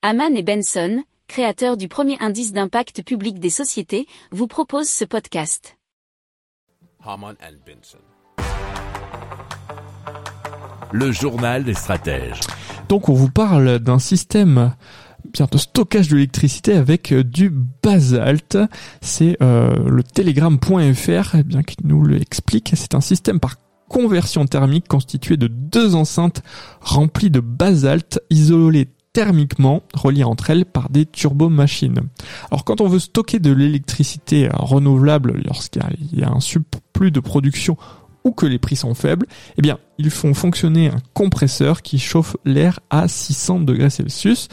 Haman et Benson, créateurs du premier indice d'impact public des sociétés, vous proposent ce podcast. Haman and Benson. Le journal des stratèges. Donc on vous parle d'un système bien de stockage de l'électricité avec euh, du basalte. C'est euh, le telegram.fr eh bien qui nous l'explique. C'est un système par conversion thermique constitué de deux enceintes remplies de basalte isolées thermiquement reliées entre elles par des turbomachines. Alors quand on veut stocker de l'électricité renouvelable lorsqu'il y a un surplus de production ou que les prix sont faibles, eh bien, ils font fonctionner un compresseur qui chauffe l'air à 600 degrés Celsius.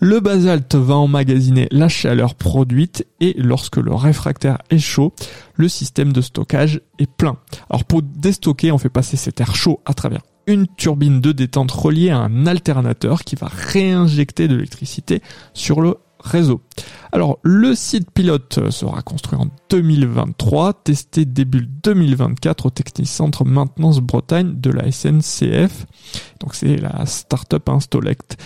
Le basalte va emmagasiner la chaleur produite et lorsque le réfractaire est chaud, le système de stockage est plein. Alors pour déstocker, on fait passer cet air chaud à travers une turbine de détente reliée à un alternateur qui va réinjecter de l'électricité sur le réseau. Alors le site pilote sera construit en 2023, testé début 2024 au Technicentre Maintenance Bretagne de la SNCF. Donc c'est la startup Installect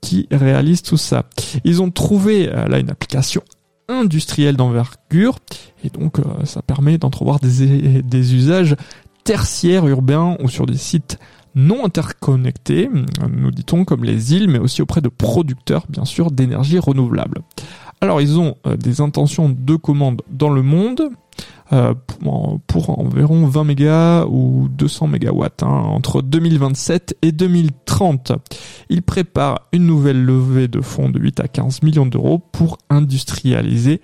qui réalise tout ça. Ils ont trouvé euh, là une application industrielle d'envergure et donc euh, ça permet d'entrevoir des, des usages tertiaires urbains ou sur des sites non interconnectés, nous dit-on, comme les îles, mais aussi auprès de producteurs, bien sûr, d'énergie renouvelable. Alors, ils ont euh, des intentions de commande dans le monde euh, pour, environ 20 mégas ou 200 mégawatts hein, entre 2027 et 2030. Ils préparent une nouvelle levée de fonds de 8 à 15 millions d'euros pour industrialiser,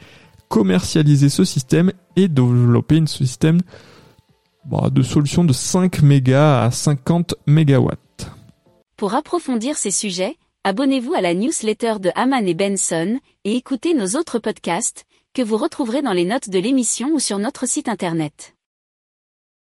commercialiser ce système et développer un système bah, de solutions de 5 mégas à 50 mégawatts. Pour approfondir ces sujets, abonnez-vous à la newsletter de Haman et Benson et écoutez nos autres podcasts que vous retrouverez dans les notes de l'émission ou sur notre site internet.